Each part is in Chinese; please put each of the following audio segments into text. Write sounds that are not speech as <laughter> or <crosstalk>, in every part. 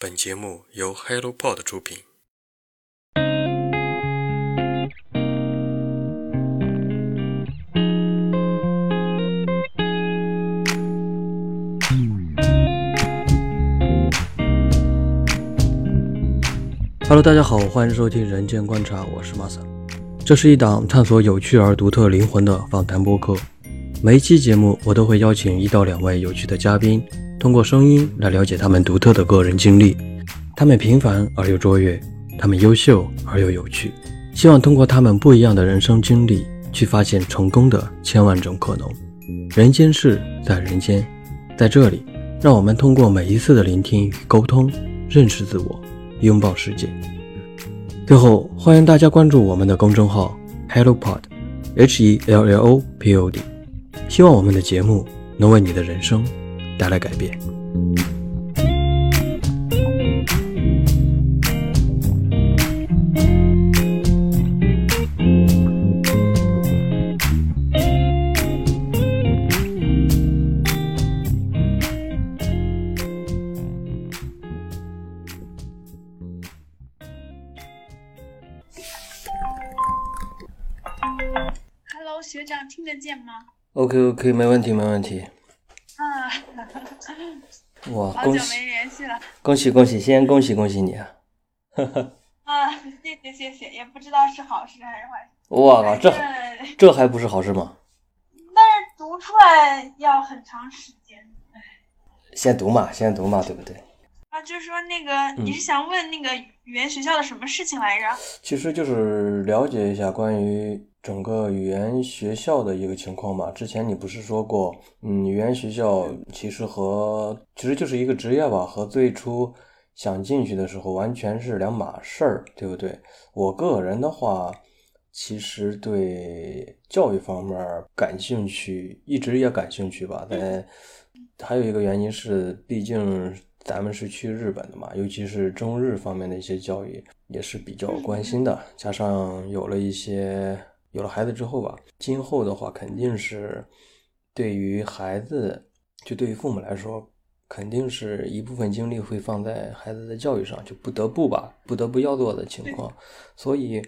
本节目由 HelloPod 出品。Hello，大家好，欢迎收听《人间观察》，我是 Masa。这是一档探索有趣而独特灵魂的访谈播客。每一期节目，我都会邀请一到两位有趣的嘉宾，通过声音来了解他们独特的个人经历。他们平凡而又卓越，他们优秀而又有趣。希望通过他们不一样的人生经历，去发现成功的千万种可能。人间事在人间，在这里，让我们通过每一次的聆听与沟通，认识自我，拥抱世界。最后，欢迎大家关注我们的公众号 HelloPod，H E L L O P O D。希望我们的节目能为你的人生带来改变。Hello，学长，听得见吗？OK OK，没问题没问题。啊，<laughs> 哇，好久恭喜没联系了。恭喜恭喜，先恭喜恭喜你啊！啊，谢谢谢谢，也不知道是好事还是坏事。哇靠，这这还不是好事吗？<laughs> 但是读出来要很长时间。先读嘛，先读嘛，对不对？啊，就是说那个，嗯你是想问那个语言学校的什么事情来着？其实就是了解一下关于整个语言学校的一个情况嘛。之前你不是说过，嗯，语言学校其实和其实就是一个职业吧，和最初想进去的时候完全是两码事儿，对不对？我个人的话，其实对教育方面儿感兴趣，一直也感兴趣吧。但还有一个原因是，毕竟咱们是去日本的嘛，尤其是中日方面的一些教育也是比较关心的。加上有了一些有了孩子之后吧，今后的话肯定是对于孩子，就对于父母来说，肯定是一部分精力会放在孩子的教育上，就不得不吧，不得不要做的情况。所以，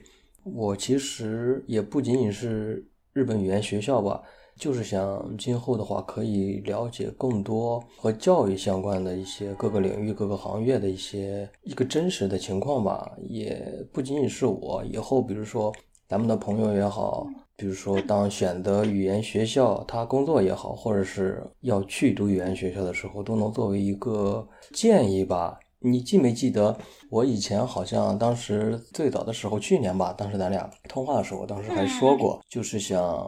我其实也不仅仅是日本语言学校吧，就是想今后的话可以了解更多和教育相关的一些各个领域、各个行业的一些一个真实的情况吧。也不仅仅是我，以后比如说咱们的朋友也好，比如说当选择语言学校他工作也好，或者是要去读语言学校的时候，都能作为一个建议吧。你记没记得我以前好像当时最早的时候，去年吧，当时咱俩通话的时候，我当时还说过，就是想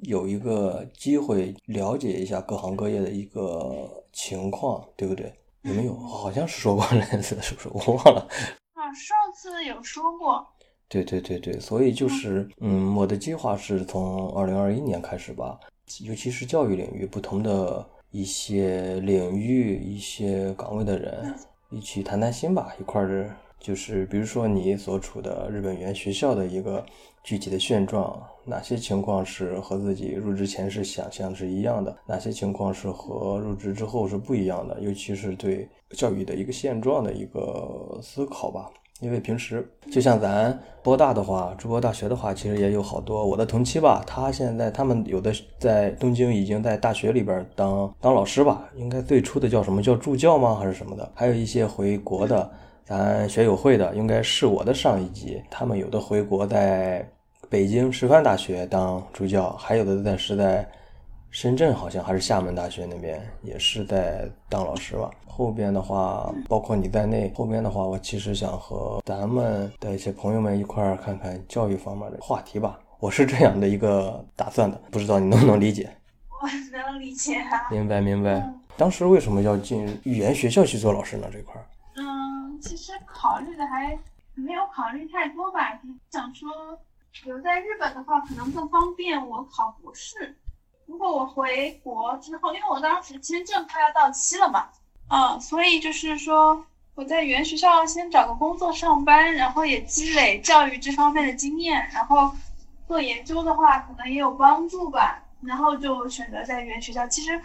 有一个机会了解一下各行各业的一个情况，对不对？有没有？好像是说过类似的，是不是？我忘了。啊，上次有说过。对对对对，所以就是，嗯，我的计划是从二零二一年开始吧，尤其是教育领域不同的一些领域、一些岗位的人，一起谈谈心吧，一块儿就是比如说你所处的日本语言学校的一个具体的现状，哪些情况是和自己入职前是想象是一样的，哪些情况是和入职之后是不一样的，尤其是对教育的一个现状的一个思考吧。因为平时就像咱播大的话，中国大学的话，其实也有好多我的同期吧，他现在他们有的在东京已经在大学里边当当老师吧，应该最初的叫什么叫助教吗？还是什么的？还有一些回国的，咱学友会的，应该是我的上一级，他们有的回国在北京师范大学当助教，还有的在是在深圳好像还是厦门大学那边也是在当老师吧。后边的话，包括你在内，后边的话，我其实想和咱们的一些朋友们一块儿看看教育方面的话题吧。我是这样的一个打算的，不知道你能不能理解？我能理解啊。明白明白嗯。当时为什么要进语言学校去做老师呢？这块儿？嗯，其实考虑的还没有考虑太多吧，想说留在日本的话，可能更方便我考博士。如果我回国之后，因为我当时签证快要到期了嘛，啊，所以就是说我在语言学校先找个工作上班，然后也积累教育这方面的经验，然后做研究的话可能也有帮助吧。然后就选择在语言学校。其实，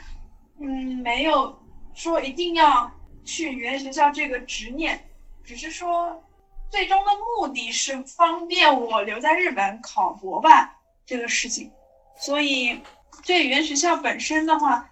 嗯，没有说一定要去语言学校这个执念，只是说最终的目的是方便我留在日本考博吧这个事情。所以对语言学校本身的话，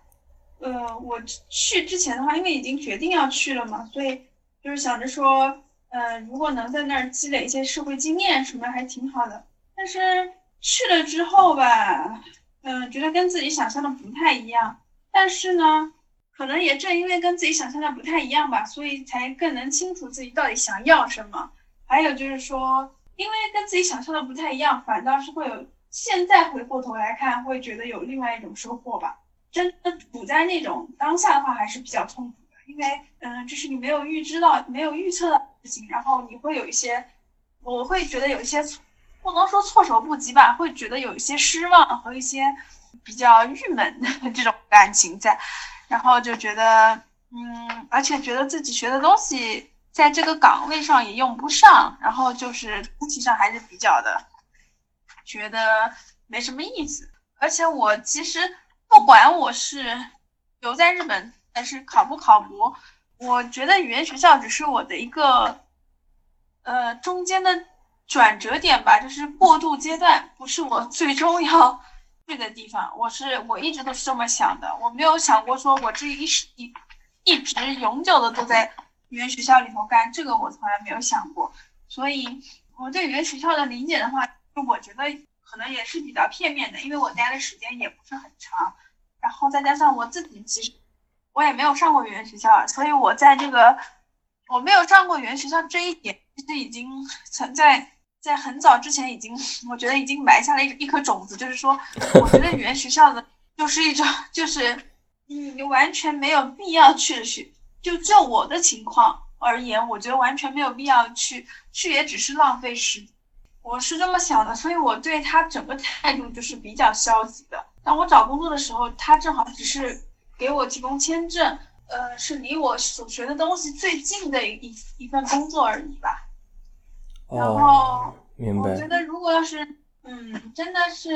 呃，我去之前的话，因为已经决定要去了嘛，所以就是想着说，呃，如果能在那儿积累一些社会经验什么，还挺好的。但是去了之后吧，嗯，觉得跟自己想象的不太一样。但是呢，可能也正因为跟自己想象的不太一样吧，所以才更能清楚自己到底想要什么。还有就是说，因为跟自己想象的不太一样，反倒是会有现在回过头来看，会觉得有另外一种收获吧。真的处在那种当下的话，还是比较痛苦的，因为嗯，就是你没有预知到、没有预测的事情，然后你会有一些，我会觉得有一些，不能说措手不及吧，会觉得有一些失望和一些。比较郁闷的这种感情在，然后就觉得，嗯，而且觉得自己学的东西在这个岗位上也用不上，然后就是整体上还是比较的，觉得没什么意思。而且我其实不管我是留在日本还是考不考博，我觉得语言学校只是我的一个，呃，中间的转折点吧，就是过渡阶段，不是我最终要。<laughs> 去的地方，我是我一直都是这么想的，我没有想过说我这一世一一直永久的都在语言学校里头干，这个我从来没有想过。所以我对语言学校的理解的话，我觉得可能也是比较片面的，因为我待的时间也不是很长，然后再加上我自己其实我也没有上过语言学校，所以我在这个我没有上过语言学校这一点，其实已经存在。在很早之前已经，我觉得已经埋下了一一颗种子，就是说，我觉得语言学校的就是一种，就是你完全没有必要去学。就就我的情况而言，我觉得完全没有必要去，去也只是浪费时。我是这么想的，所以我对他整个态度就是比较消极的。当我找工作的时候，他正好只是给我提供签证，呃，是离我所学的东西最近的一一份工作而已吧。然后，我觉得如果要是，嗯，真的是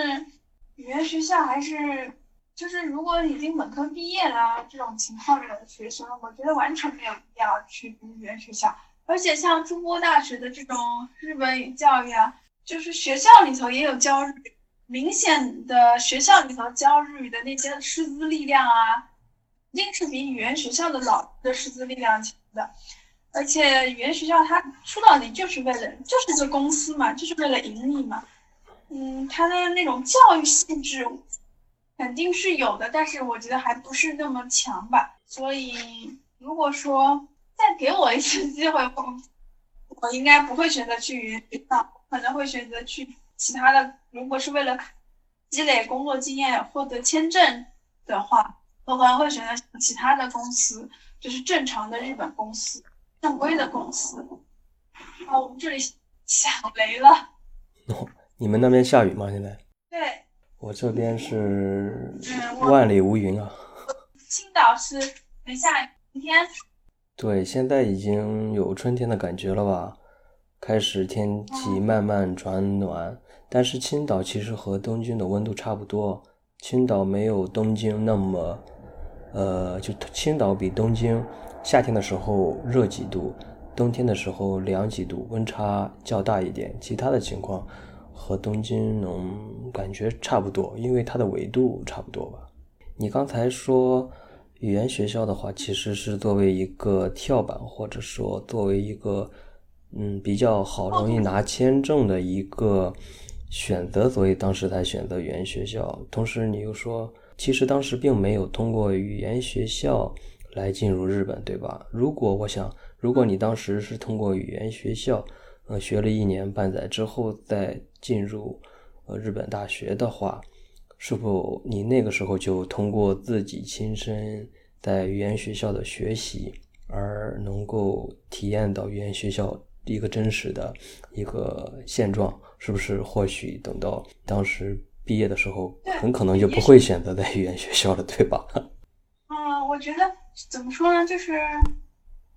语言学校，还是就是如果已经本科毕业了这种情况的学生，我觉得完全没有必要去读语言学校。而且像中国大学的这种日本语教育啊，就是学校里头也有教日语，明显的学校里头教日语的那些师资力量啊，一定是比语言学校的老师的师资力量强的。而且语言学校它说到底就是为了，就是个公司嘛，就是为了盈利嘛。嗯，它的那种教育性质肯定是有的，但是我觉得还不是那么强吧。所以如果说再给我一次机会，我我应该不会选择去语言学校，可能会选择去其他的。如果是为了积累工作经验、获得签证的话，我可能会选择其他的公司，就是正常的日本公司。正规的公司。啊，我们这里下雷了。哦，你们那边下雨吗？现在？对。我这边是万里无云啊。青岛是没下雨，晴天。对，现在已经有春天的感觉了吧？开始天气慢慢转暖，但是青岛其实和东京的温度差不多。青岛没有东京那么，呃，就青岛比东京。夏天的时候热几度，冬天的时候凉几度，温差较大一点。其他的情况和东京能感觉差不多，因为它的纬度差不多吧。你刚才说语言学校的话，其实是作为一个跳板，或者说作为一个嗯比较好容易拿签证的一个选择，所以当时才选择语言学校。同时你又说，其实当时并没有通过语言学校。来进入日本，对吧？如果我想，如果你当时是通过语言学校，呃，学了一年半载之后再进入呃日本大学的话，是否你那个时候就通过自己亲身在语言学校的学习，而能够体验到语言学校一个真实的一个现状？是不是？或许等到当时毕业的时候，很可能就不会选择在语言学校了，对吧？<laughs> 嗯，我觉得。怎么说呢？就是，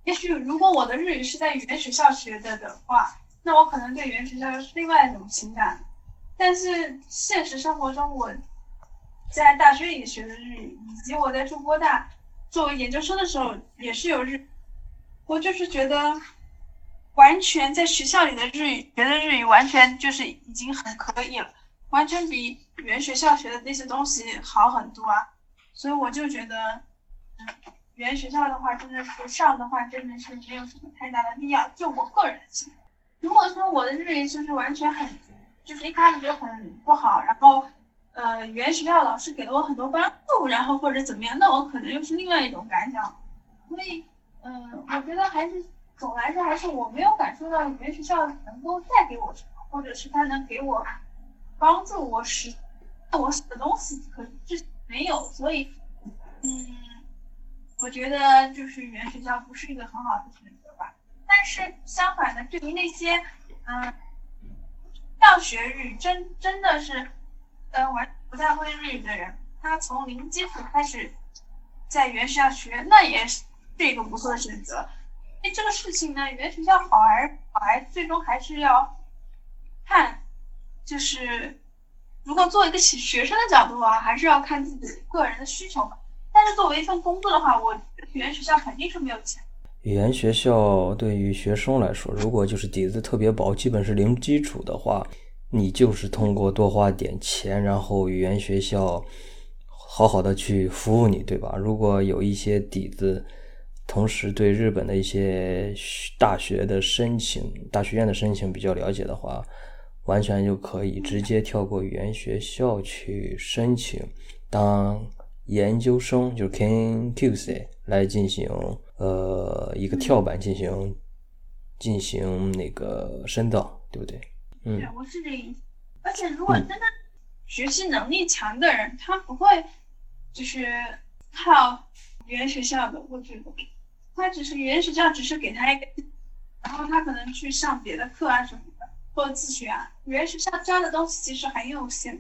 也许如果我的日语是在语言学校学的的话，那我可能对语言学校又是另外一种情感。但是现实生活中，我在大学里学的日语，以及我在中国大作为研究生的时候也是有日，我就是觉得，完全在学校里的日语学的日语，完全就是已经很可以了，完全比原学校学的那些东西好很多啊。所以我就觉得，嗯，原学校的话，真的是上的话，真的是没有什么太大的必要。就我个人的情况，如果说我的日语就是完全很，就是一开始就很不好，然后。呃，原学校老师给了我很多帮助，然后或者怎么样，那我可能又是另外一种感想。所以，嗯，我觉得还是总来说，还是我没有感受到语言学校能够带给我什么，或者是他能给我帮助我实我写的东西，可是没有。所以，嗯，我觉得就是语言学校不是一个很好的选择吧。但是相反的，对于那些嗯要学日语真真的是。呃，完不太会日语的人，他从零基础开始在语言学校学，那也是一个不错的选择。因为这个事情呢，语言学校好还是好，还最终还是要看，就是如果作为一个学学生的角度啊，还是要看自己个人的需求吧。但是作为一份工作的话，我语言学校肯定是没有钱。语言学校对于学生来说，如果就是底子特别薄，基本是零基础的话。你就是通过多花点钱，然后语言学校好好的去服务你，对吧？如果有一些底子，同时对日本的一些大学的申请、大学院的申请比较了解的话，完全就可以直接跳过语言学校去申请当研究生，就是 KQC 来进行呃一个跳板进行进行那个深造，对不对？对，我是这意思。而且，如果真的学习能力强的人，他不会就是靠语言学校的。我觉得，他只是语言学校只是给他一个，然后他可能去上别的课啊什么的，或者自学啊。语言学校教的东西其实很有限。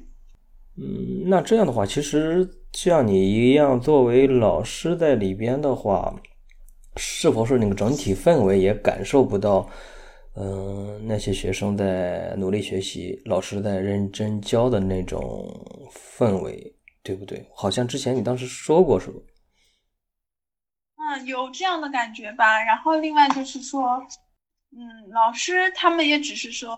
嗯，那这样的话，其实像你一样作为老师在里边的话，是否是那个整体氛围也感受不到？嗯，那些学生在努力学习，老师在认真教的那种氛围，对不对？好像之前你当时说过，是不？有这样的感觉吧。然后另外就是说，嗯，老师他们也只是说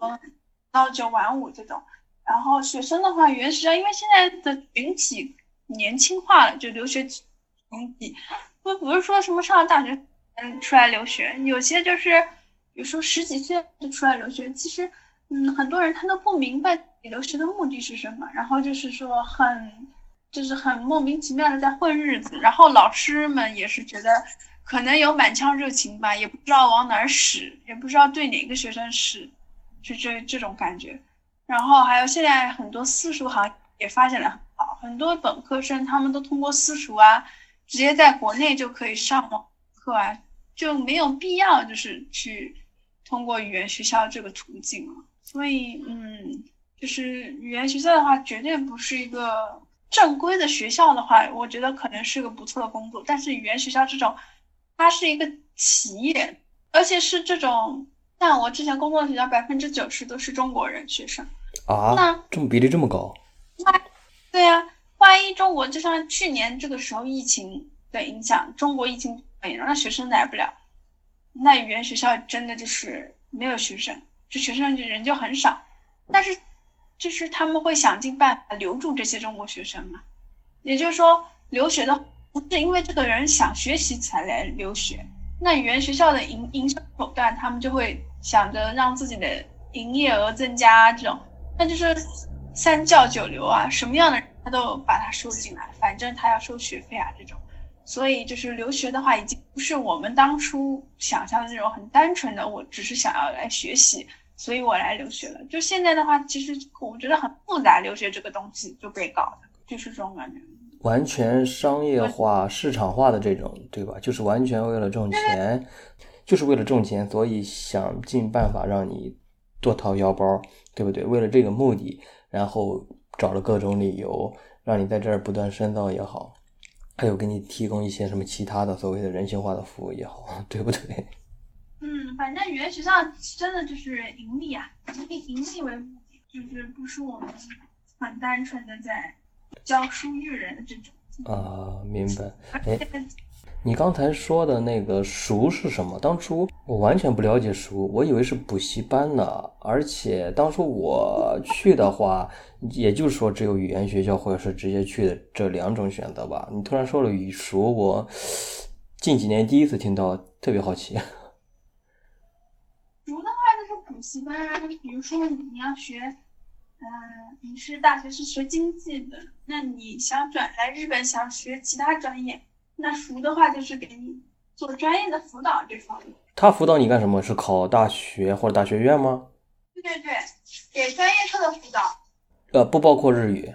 朝九晚五这种。然后学生的话，原始因为现在的群体年轻化了，就留学群体不不是说什么上了大学嗯出来留学，有些就是。有时候十几岁就出来留学，其实，嗯，很多人他都不明白你留学的目的是什么，然后就是说很，就是很莫名其妙的在混日子，然后老师们也是觉得可能有满腔热情吧，也不知道往哪儿使，也不知道对哪个学生使，就这这种感觉。然后还有现在很多私塾行也发展的很好，很多本科生他们都通过私塾啊，直接在国内就可以上网课啊，就没有必要就是去。通过语言学校这个途径了，所以嗯，就是语言学校的话，绝对不是一个正规的学校的话，我觉得可能是个不错的工作。但是语言学校这种，它是一个企业，而且是这种像我之前工作的学校，百分之九十都是中国人学生啊，那这么比例这么高？那对呀，万一中国就像去年这个时候疫情的影响，中国疫情很严重，那学生来不了。那语言学校真的就是没有学生，就学生就人就很少，但是就是他们会想尽办法留住这些中国学生嘛。也就是说，留学的不是因为这个人想学习才来留学，那语言学校的营营销手段，他们就会想着让自己的营业额增加，这种那就是三教九流啊，什么样的人他都把他收进来，反正他要收学费啊这种。所以就是留学的话，已经不是我们当初想象的那种很单纯的，我只是想要来学习，所以我来留学了。就现在的话，其实我觉得很复杂，留学这个东西就被搞的，就是这种感觉。完全商业化、市场化的这种，对吧？就是完全为了挣钱，就是为了挣钱，所以想尽办法让你多掏腰包，对不对？为了这个目的，然后找了各种理由，让你在这儿不断深造也好。还有给你提供一些什么其他的所谓的人性化的服务也好，<laughs> 对不对？嗯，反正语言学校真的就是盈利啊，以盈利为目的，就是不是我们很单纯的在教书育人的这种。啊，明白。哎，你刚才说的那个熟是什么？当初我完全不了解熟，我以为是补习班呢。而且当初我去的话，也就是说只有语言学校或者是直接去的这两种选择吧。你突然说了语熟，我近几年第一次听到，特别好奇。补习班，比如说你要学。嗯，你是大学是学经济的，那你想转来日本想学其他专业，那熟的话就是给你做专业的辅导这方面。他辅导你干什么？是考大学或者大学院吗？对对对，给专业课的辅导。呃，不包括日语。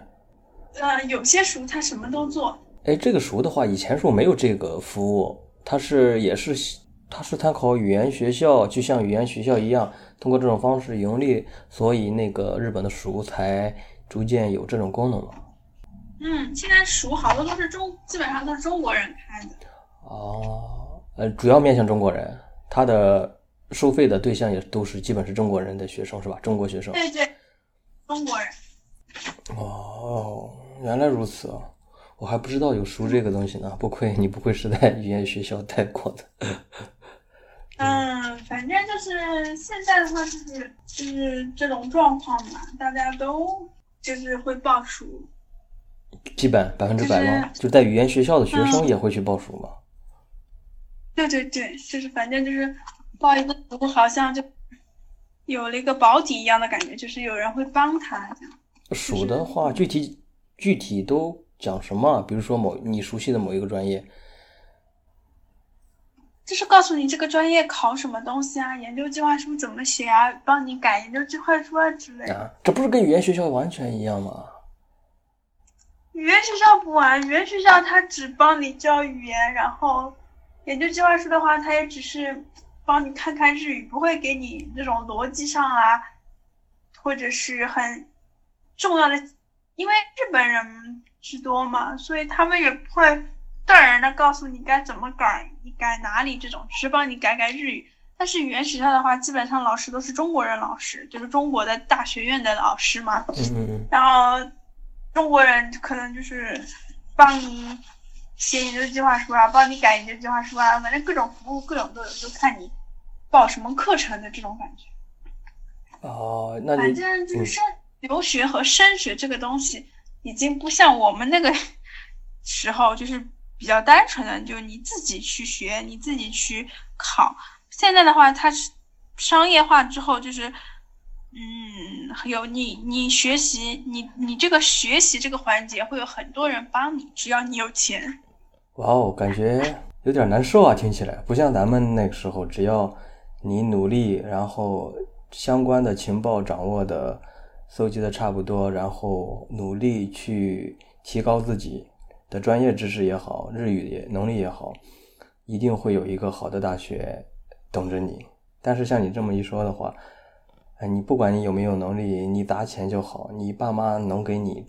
呃，有些熟他什么都做。哎，这个熟的话，以前是没有这个服务，他是也是。他是参考语言学校，就像语言学校一样，通过这种方式盈利，所以那个日本的熟才逐渐有这种功能了。嗯，现在熟好多都是中，基本上都是中国人开的。哦，呃，主要面向中国人，他的收费的对象也都是基本是中国人的学生，是吧？中国学生。对对，中国人。哦，原来如此啊，我还不知道有熟这个东西呢，不愧你不愧是在语言学校待过的。嗯，反正就是现在的话，就是就是这种状况嘛，大家都就是会报数，基本百分之百吗？就在语言学校的学生也会去报数吗？对对对，就是反正就是报一个数，好像就有了一个保底一样的感觉，就是有人会帮他这样。熟的话，具体具体都讲什么？比如说某你熟悉的某一个专业。就是告诉你这个专业考什么东西啊，研究计划书怎么写啊，帮你改研究计划书啊之类的。这不是跟语言学校完全一样吗？语言学校不完，语言学校他只帮你教语言，然后研究计划书的话，他也只是帮你看看日语，不会给你那种逻辑上啊，或者是很重要的，因为日本人居多嘛，所以他们也不会。个人的告诉你该怎么改，你改哪里这种，只是帮你改改日语。但是语言学校的话，基本上老师都是中国人老师，就是中国的大学院的老师嘛。嗯然后中国人可能就是帮你写研究计划书啊，帮你改研究计划书啊，反正各种服务各种都有，就看你报什么课程的这种感觉。哦，那反正就是升留学和升学这个东西，已经不像我们那个 <laughs> 时候就是。比较单纯的，就你自己去学，你自己去考。现在的话，它是商业化之后，就是，嗯，有你你学习，你你这个学习这个环节会有很多人帮你，只要你有钱。哇哦，感觉有点难受啊，听起来不像咱们那个时候，只要你努力，然后相关的情报掌握的、搜集的差不多，然后努力去提高自己。的专业知识也好，日语也能力也好，一定会有一个好的大学等着你。但是像你这么一说的话，哎，你不管你有没有能力，你砸钱就好。你爸妈能给你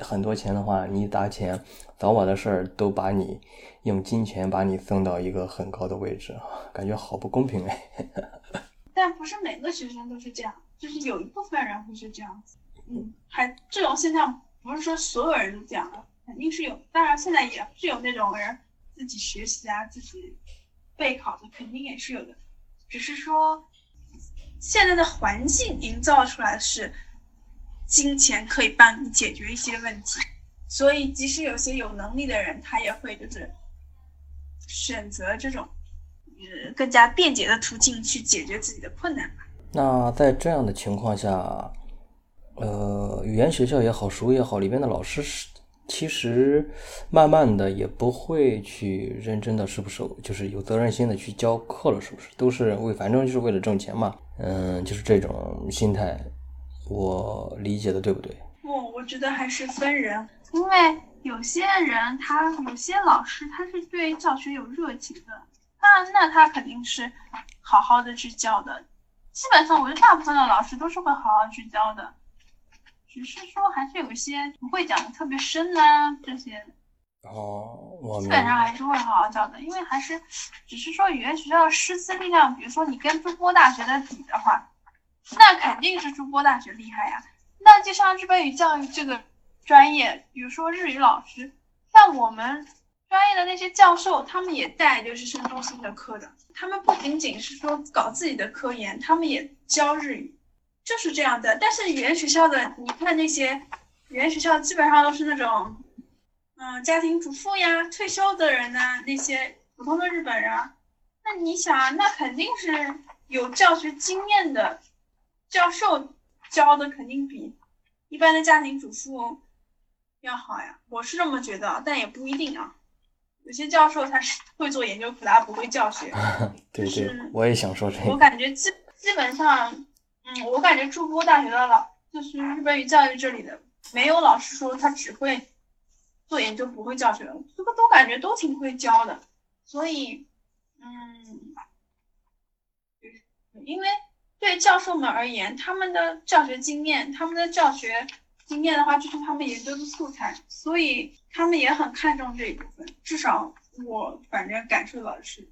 很多钱的话，你砸钱，早晚的事儿都把你用金钱把你送到一个很高的位置，感觉好不公平哎。<laughs> 但不是每个学生都是这样，就是有一部分人会是这样子。嗯，还这种现象不是说所有人都这样的。肯定是有，当然现在也是有那种人自己学习啊，自己备考的，肯定也是有的。只是说现在的环境营造出来是金钱可以帮你解决一些问题，所以即使有些有能力的人，他也会就是选择这种呃更加便捷的途径去解决自己的困难吧那在这样的情况下，呃，语言学校也好，书也好，里面的老师是。其实，慢慢的也不会去认真的，是不是？就是有责任心的去教课了，是不是？都是为，反正就是为了挣钱嘛。嗯，就是这种心态，我理解的对不对？不，我觉得还是分人，因为有些人他有些老师他是对教学有热情的，那那他肯定是好好的去教的。基本上，我觉得大部分的老师都是会好好去教的。只是说，还是有一些不会讲的特别深啊，这些哦，我基本上还是会好好教的，因为还是只是说语言学校的师资力量，比如说你跟筑波大学的比的话，那肯定是筑波大学厉害呀。那就像日本语教育这个专业，比如说日语老师，像我们专业的那些教授，他们也带就是深中心的课的，他们不仅仅是说搞自己的科研，他们也教日语，就是这样的。但是语言学校的，你看那些语言学校基本上都是那种，嗯，家庭主妇呀、退休的人呐，那些普通的日本人，那你想啊，那肯定是有教学经验的教授教的，肯定比一般的家庭主妇。要好呀，我是这么觉得，但也不一定啊。有些教授他是会做研究，可他不会教学。<laughs> 对对，我也想说这个。我感觉基基本上，嗯，我感觉筑波大学的老，就是日本语教育这里的，没有老师说他只会做研究，不会教学。这个都感觉都挺会教的，所以，嗯，因为对教授们而言，他们的教学经验，他们的教学。经验的话，就是他们研究的素材，所以他们也很看重这一部分。至少我反正感受到的是，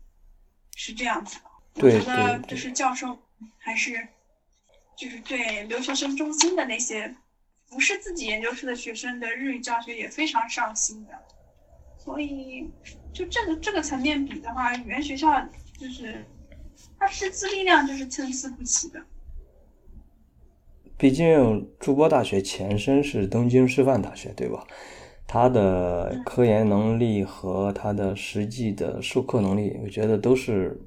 是这样子的。我觉得就是教授还是就是对留学生中心的那些不是自己研究室的学生的日语教学也非常上心的。所以就这个这个层面比的话，语言学校就是它师资力量就是参差不齐的。毕竟，筑波大学前身是东京师范大学，对吧？它的科研能力和它的实际的授课能力，我觉得都是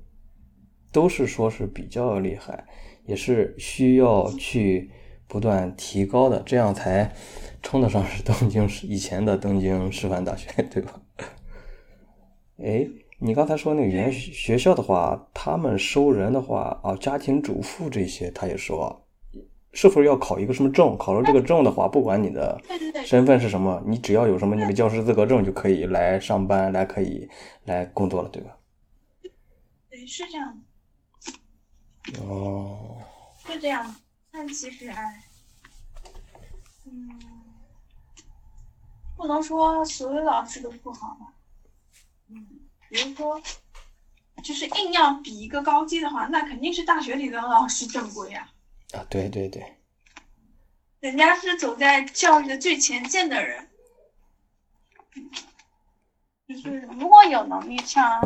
都是说是比较厉害，也是需要去不断提高的，这样才称得上是东京以前的东京师范大学，对吧？<laughs> 哎，你刚才说那个语言学校的话，他们收人的话啊，家庭主妇这些，他也说。是否要考一个什么证？考了这个证的话，不管你的 <laughs> 身份是什么，你只要有什么那个教师资格证，就可以来上班，来可以来工作了，对吧？对，是这样哦。就这样，但其实哎，嗯，不能说所有老师都不好吧。嗯，比如说，就是硬要比一个高低的话，那肯定是大学里的老师正规呀。啊，对对对，人家是走在教育的最前线的人，就是如果有能力上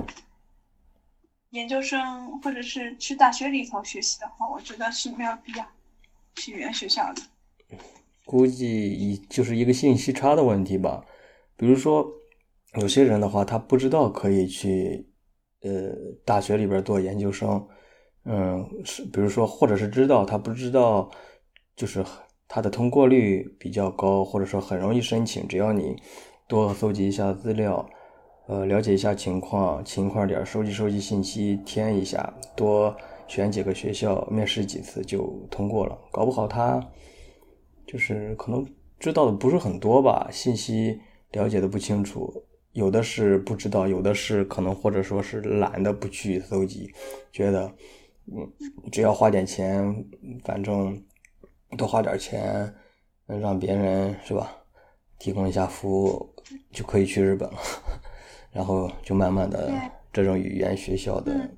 研究生或者是去大学里头学习的话，我觉得是没有必要去语言学校的。估计一就是一个信息差的问题吧。比如说，有些人的话，他不知道可以去呃大学里边做研究生。嗯，是，比如说，或者是知道他不知道，就是他的通过率比较高，或者说很容易申请，只要你多搜集一下资料，呃，了解一下情况，勤快点收集收集信息，填一下，多选几个学校，面试几次就通过了。搞不好他就是可能知道的不是很多吧，信息了解的不清楚，有的是不知道，有的是可能或者说是懒得不去搜集，觉得。嗯，只要花点钱，反正多花点钱，让别人是吧，提供一下服务就可以去日本了。然后就慢慢的，这种语言学校的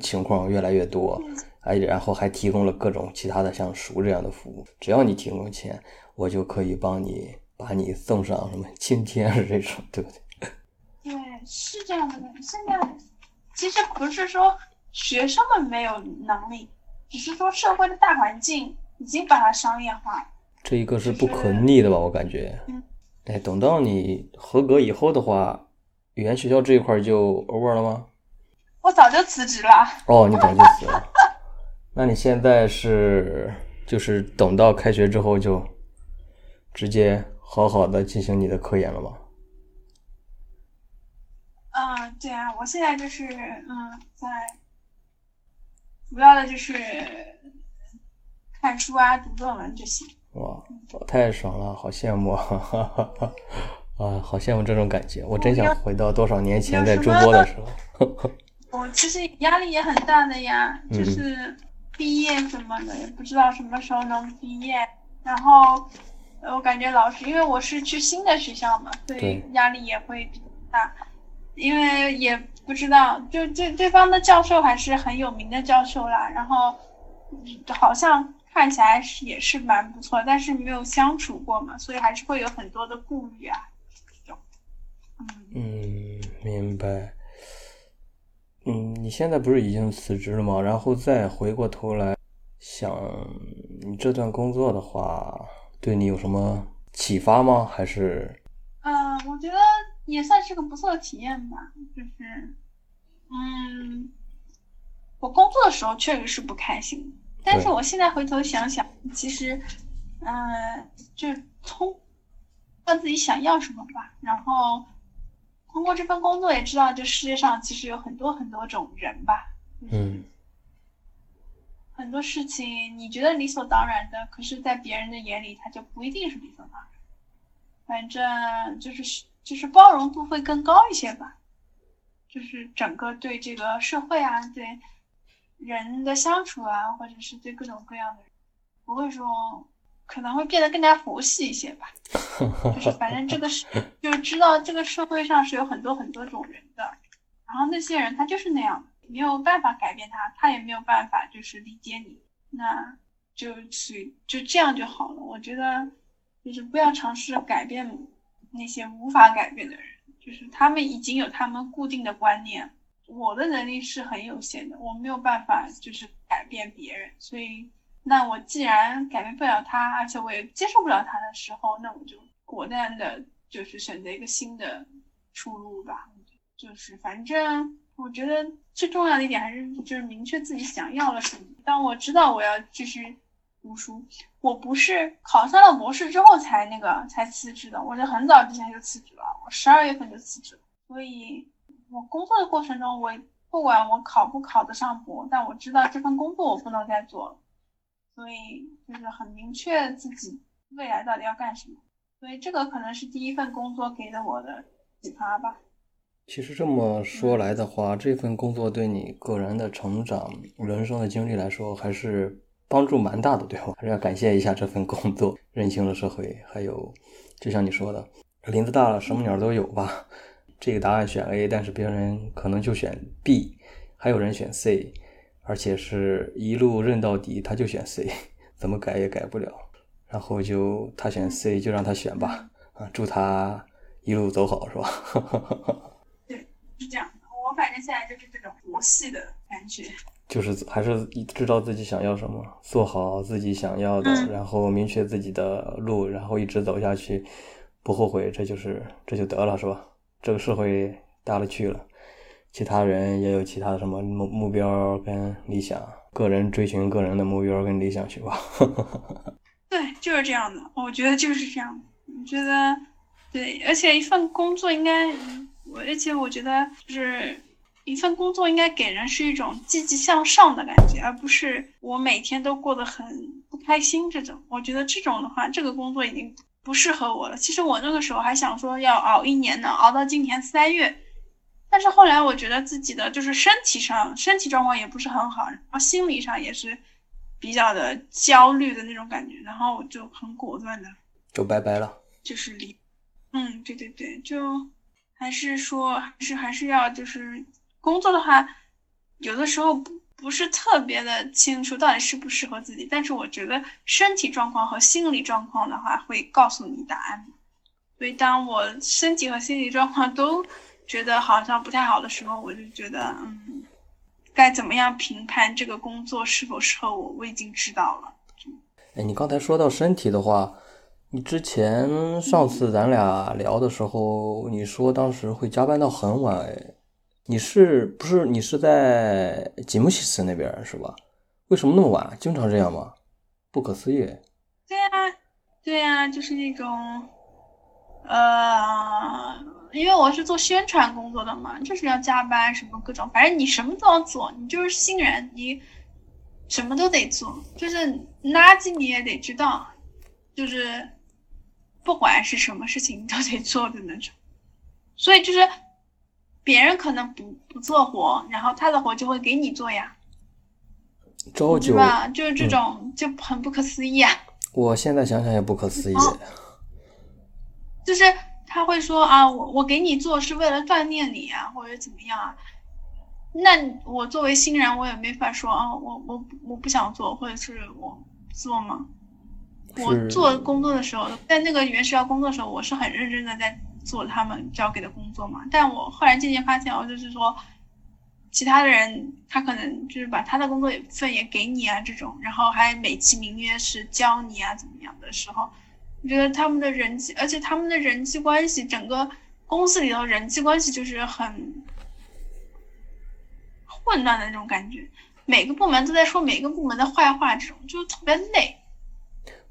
情况越来越多，哎，然后还提供了各种其他的像书这样的服务。只要你提供钱，我就可以帮你把你送上什么青天这种，对不对？对，是这样的。现在其实不是说。学生们没有能力，只是说社会的大环境已经把它商业化。这一个是不可逆的吧？我感觉。嗯。哎，等到你合格以后的话，语言学校这一块就 over 了吗？我早就辞职了。哦，你早就辞了。<laughs> 那你现在是就是等到开学之后就直接好好的进行你的科研了吗？嗯，对啊，我现在就是嗯在。主要的就是看书啊，读论文这些。哇，太爽了，好羡慕啊！啊，好羡慕这种感觉，我真想回到多少年前在中国的时候。<laughs> 我其实压力也很大的呀，就是毕业什么的，也不知道什么时候能毕业。然后我感觉老师，因为我是去新的学校嘛，所以压力也会比较大，因为也。不知道，就对对方的教授还是很有名的教授啦，然后好像看起来是也是蛮不错，但是没有相处过嘛，所以还是会有很多的顾虑啊。嗯，明白。嗯，你现在不是已经辞职了吗？然后再回过头来想，你这段工作的话，对你有什么启发吗？还是？嗯，我觉得也算是个不错的体验吧。就是，嗯，我工作的时候确实是不开心，但是我现在回头想想，其实，嗯，就通，知道自己想要什么吧，然后。通过这份工作也知道，这世界上其实有很多很多种人吧。嗯。很多事情你觉得理所当然的，可是，在别人的眼里，他就不一定是理所当然。反正就是就是包容度会更高一些吧。就是整个对这个社会啊，对人的相处啊，或者是对各种各样的人，不会说。可能会变得更加佛系一些吧，就是反正这个是，<laughs> 就是知道这个社会上是有很多很多种人的，然后那些人他就是那样，没有办法改变他，他也没有办法就是理解你，那就去就这样就好了。我觉得就是不要尝试改变那些无法改变的人，就是他们已经有他们固定的观念，我的能力是很有限的，我没有办法就是改变别人，所以。那我既然改变不了他，而且我也接受不了他的时候，那我就果断的，就是选择一个新的出路吧。就是反正我觉得最重要的一点还是就是明确自己想要了什么。当我知道我要继续读书，我不是考上了博士之后才那个才辞职的，我是很早之前就辞职了，我十二月份就辞职了。所以，我工作的过程中，我不管我考不考得上博，但我知道这份工作我不能再做了。所以就是很明确自己未来到底要干什么，所以这个可能是第一份工作给的我的启发吧。其实这么说来的话，这份工作对你个人的成长、人生的经历来说，还是帮助蛮大的，对吧？还是要感谢一下这份工作，认清了社会。还有，就像你说的，林子大了，什么鸟都有吧。这个答案选 A，但是别人可能就选 B，还有人选 C。而且是一路认到底，他就选 C，怎么改也改不了。然后就他选 C，就让他选吧。啊，祝他一路走好，是吧？<laughs> 对，是这样的。我反正现在就是这种佛系的感觉，就是还是知道自己想要什么，做好自己想要的，然后明确自己的路，然后一直走下去，不后悔，这就是这就得了，是吧？这个社会大了去了。其他人也有其他的什么目目标跟理想，个人追寻个人的目标跟理想去吧。<laughs> 对，就是这样的，我觉得就是这样。我觉得，对，而且一份工作应该，我而且我觉得就是一份工作应该给人是一种积极向上的感觉，而不是我每天都过得很不开心这种。我觉得这种的话，这个工作已经不适合我了。其实我那个时候还想说要熬一年呢，熬到今年三月。但是后来我觉得自己的就是身体上身体状况也不是很好，然后心理上也是比较的焦虑的那种感觉，然后我就很果断的就拜拜了，就是离，嗯，对对对，就还是说还是还是要就是工作的话，有的时候不不是特别的清楚到底适不适合自己，但是我觉得身体状况和心理状况的话会告诉你答案，所以当我身体和心理状况都。觉得好像不太好的时候，我就觉得，嗯，该怎么样评判这个工作是否适合我，我已经知道了。哎，你刚才说到身体的话，你之前上次咱俩聊的时候，你说当时会加班到很晚，哎，你是不是你是在吉姆西斯那边是吧？为什么那么晚？经常这样吗？不可思议。对呀，对呀，就是那种，呃。因为我是做宣传工作的嘛，就是要加班什么各种，反正你什么都要做，你就是新人，你什么都得做，就是垃圾你也得知道，就是不管是什么事情你都得做的那种。所以就是别人可能不不做活，然后他的活就会给你做呀，是吧？就是这种就很不可思议啊！我现在想想也不可思议，就是。他会说啊，我我给你做是为了锻炼你啊，或者怎么样啊？那我作为新人，我也没法说啊，我我我不想做，或者是我做吗？我做工作的时候，在那个原学校工作的时候，我是很认真的在做他们交给的工作嘛。但我后来渐渐发现，哦，就是说，其他的人他可能就是把他的工作份也给你啊，这种，然后还美其名曰是教你啊，怎么样的时候，我觉得他们的人际，而且他们的人际关系，整个公司里头人际关系就是很混乱的那种感觉，每个部门都在说每个部门的坏话，这种就特别累。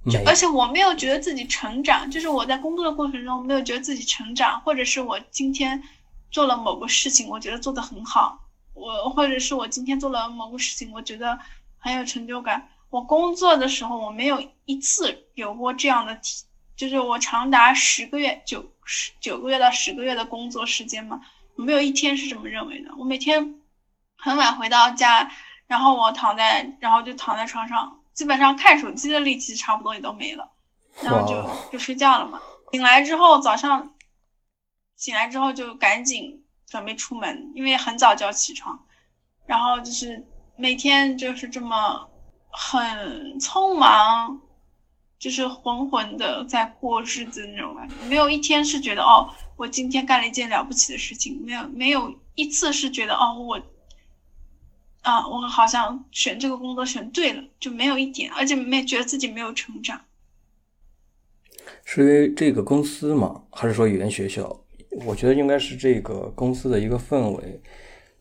就而且我没有觉得自己成长，就是我在工作的过程中没有觉得自己成长，或者是我今天做了某个事情，我觉得做得很好，我或者是我今天做了某个事情，我觉得很有成就感。我工作的时候，我没有一次有过这样的体，就是我长达十个月九十九个月到十个月的工作时间嘛，我没有一天是这么认为的。我每天很晚回到家，然后我躺在，然后就躺在床上。基本上看手机的力气差不多也都没了，然后就就睡觉了嘛。醒来之后早上，醒来之后就赶紧准备出门，因为很早就要起床。然后就是每天就是这么很匆忙，就是浑浑的在过日子那种感觉。没有一天是觉得哦，我今天干了一件了不起的事情，没有没有一次是觉得哦我。啊，我好像选这个工作选对了，就没有一点，而且没觉得自己没有成长。是因为这个公司嘛，还是说语言学校？我觉得应该是这个公司的一个氛围，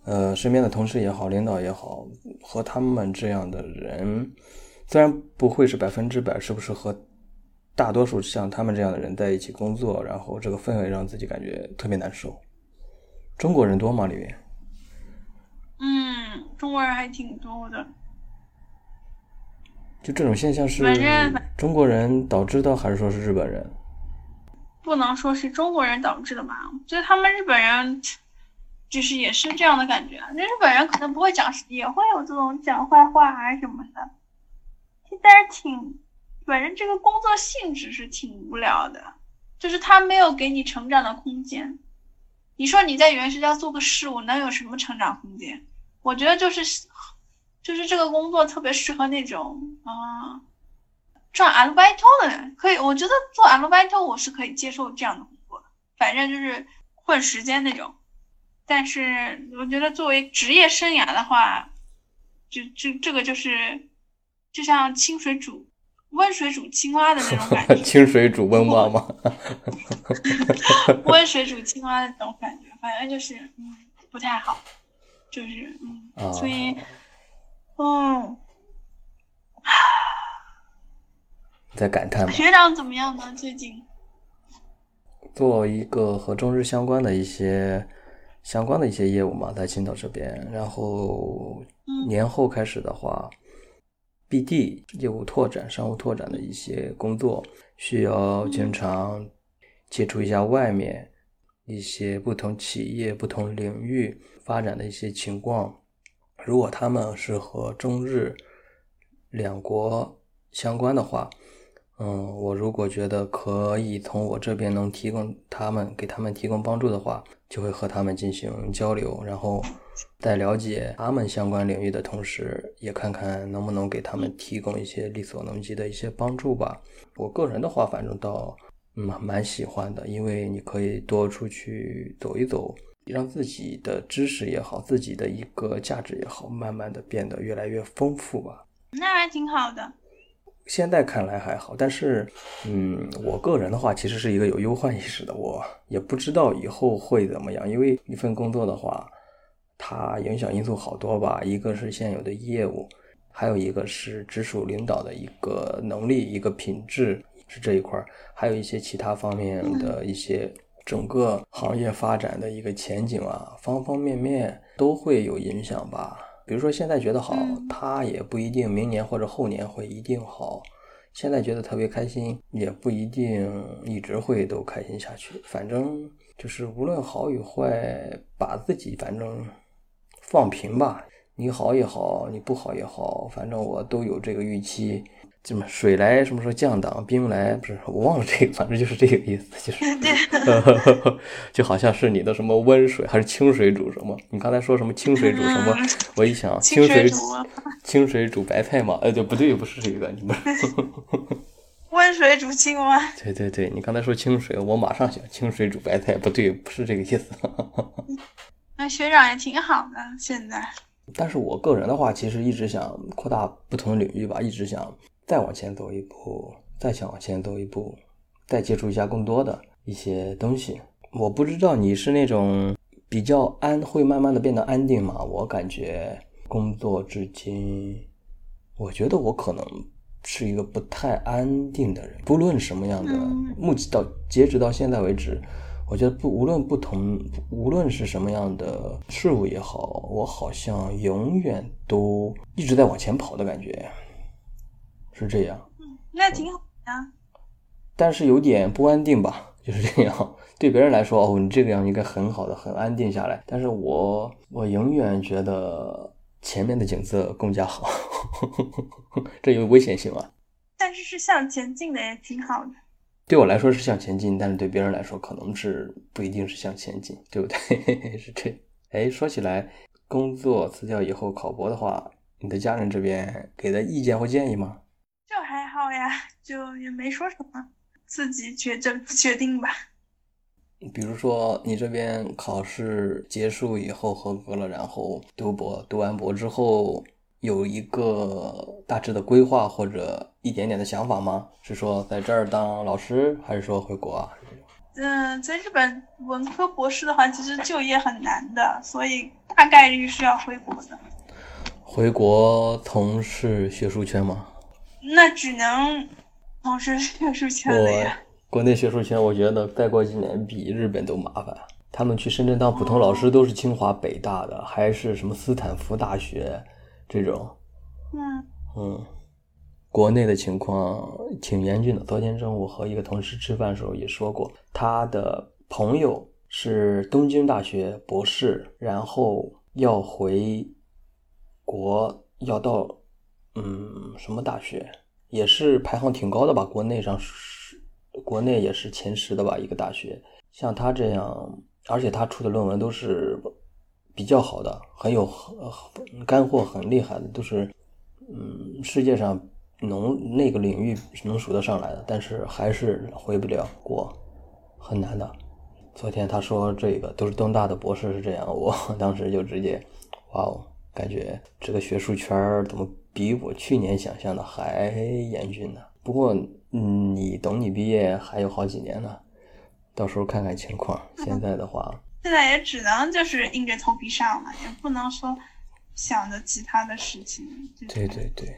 呃，身边的同事也好，领导也好，和他们这样的人，虽然不会是百分之百，是不是和大多数像他们这样的人在一起工作，然后这个氛围让自己感觉特别难受。中国人多吗？里面？嗯，中国人还挺多的。就这种现象是中国人导致的，还是说是日本人？不能说是中国人导致的吧？我觉得他们日本人就是也是这样的感觉。那日本人可能不会讲，也会有这种讲坏话还是什么的。但是挺，反正这个工作性质是挺无聊的，就是他没有给你成长的空间。你说你在语言学校做个事务，能有什么成长空间？我觉得就是，就是这个工作特别适合那种啊，赚阿鲁拜托的人。可以，我觉得做阿鲁拜托我是可以接受这样的工作，反正就是混时间那种。但是我觉得作为职业生涯的话，就就这个就是，就像清水煮。温水煮青蛙的那种感觉，<laughs> 清水煮温蛙吗？<laughs> 温水煮青蛙的那种感觉，反正就是嗯不太好，就是嗯，所以嗯，在感叹？学长怎么样呢？最近做一个和中日相关的一些相关的一些业务嘛，在青岛这边，然后年后开始的话。BD 业务拓展、商务拓展的一些工作，需要经常接触一下外面一些不同企业、不同领域发展的一些情况。如果他们是和中日两国相关的话，嗯，我如果觉得可以从我这边能提供他们给他们提供帮助的话，就会和他们进行交流，然后。在了解他们相关领域的同时，也看看能不能给他们提供一些力所能及的一些帮助吧。我个人的话，反正倒嗯蛮喜欢的，因为你可以多出去走一走，让自己的知识也好，自己的一个价值也好，慢慢的变得越来越丰富吧。那还挺好的。现在看来还好，但是嗯，我个人的话，其实是一个有忧患意识的，我也不知道以后会怎么样，因为一份工作的话。它影响因素好多吧，一个是现有的业务，还有一个是直属领导的一个能力、一个品质是这一块儿，还有一些其他方面的一些整个行业发展的一个前景啊，方方面面都会有影响吧。比如说现在觉得好，他也不一定明年或者后年会一定好。现在觉得特别开心，也不一定一直会都开心下去。反正就是无论好与坏，把自己反正。放平吧，你好也好，你不好也好，反正我都有这个预期。怎么水来什么时候降档，兵来不是我忘了这个，反正就是这个意思，就是 <laughs> 就好像是你的什么温水还是清水煮什么？你刚才说什么清水煮什么？我一想清水煮清水煮白菜嘛，哎，对不对？不是这个，你们温 <laughs> 温水煮青蛙。对对对，你刚才说清水，我马上想清水煮白菜，不对，不是这个意思。<laughs> 那学长也挺好的，现在。但是我个人的话，其实一直想扩大不同的领域吧，一直想再往前走一步，再想往前走一步，再接触一下更多的一些东西。我不知道你是那种比较安，会慢慢的变得安定吗？我感觉工作至今，我觉得我可能是一个不太安定的人，不论什么样的，目前到截止到现在为止。我觉得不，无论不同，无论是什么样的事物也好，我好像永远都一直在往前跑的感觉，是这样。嗯，那挺好呀。但是有点不安定吧，<laughs> 就是这样。对别人来说，哦，你这个样应该很好的，很安定下来。但是我，我永远觉得前面的景色更加好，<laughs> 这有危险性啊。但是是向前进的，也挺好的。对我来说是向前进，但是对别人来说可能是不一定是向前进，对不对？<laughs> 是这。哎，说起来，工作辞掉以后考博的话，你的家人这边给的意见或建议吗？就也没说什么，自己决定决定吧。比如说，你这边考试结束以后合格了，然后读博，读完博之后。有一个大致的规划或者一点点的想法吗？是说在这儿当老师，还是说回国啊？嗯，在日本文科博士的话，其实就业很难的，所以大概率是要回国的。回国从事学术圈吗？那只能从事学术圈了呀。国内学术圈，我觉得再过几年比日本都麻烦。他们去深圳当普通老师，都是清华、北大的，还是什么斯坦福大学。这种，嗯嗯，国内的情况挺严峻的。昨天中午和一个同事吃饭的时候也说过，他的朋友是东京大学博士，然后要回国，要到嗯什么大学，也是排行挺高的吧？国内上是国内也是前十的吧？一个大学，像他这样，而且他出的论文都是。比较好的，很有很干货，很厉害的，都是嗯，世界上能那个领域能数得上来的，但是还是回不了国，很难的。昨天他说这个都是东大的博士是这样，我 <laughs> 当时就直接哇哦，感觉这个学术圈怎么比我去年想象的还严峻呢？不过嗯，你等你毕业还有好几年呢，到时候看看情况。现在的话。现在也只能就是硬着头皮上了，也不能说想着其他的事情。对对对，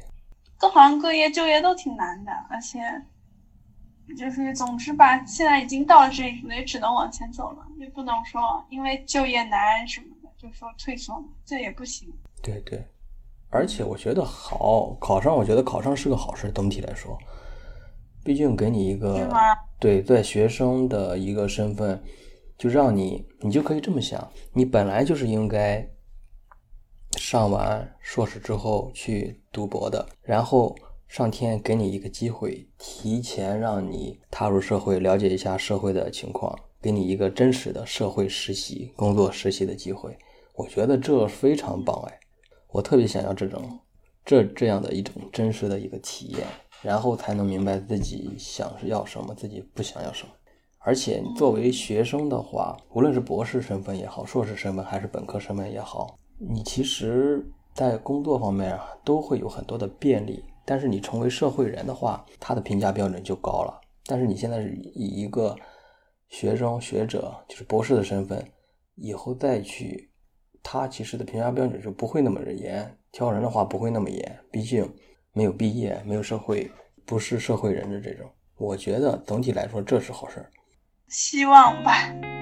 各行各业就业都挺难的，而且就是总之吧，现在已经到了这一步，也只能往前走了，也不能说因为就业难什么的就说退缩，这也不行。对对，而且我觉得好考上，我觉得考上是个好事，总体来说，毕竟给你一个对在学生的一个身份。就让你，你就可以这么想，你本来就是应该上完硕士之后去读博的，然后上天给你一个机会，提前让你踏入社会，了解一下社会的情况，给你一个真实的社会实习、工作实习的机会。我觉得这非常棒哎，我特别想要这种这这样的一种真实的一个体验，然后才能明白自己想要什么，自己不想要什么。而且作为学生的话，无论是博士身份也好，硕士身份还是本科身份也好，你其实，在工作方面啊，都会有很多的便利。但是你成为社会人的话，他的评价标准就高了。但是你现在是以一个学生、学者，就是博士的身份，以后再去，他其实的评价标准就不会那么严，挑人的话不会那么严。毕竟没有毕业，没有社会，不是社会人的这种，我觉得总体来说这是好事儿。希望吧。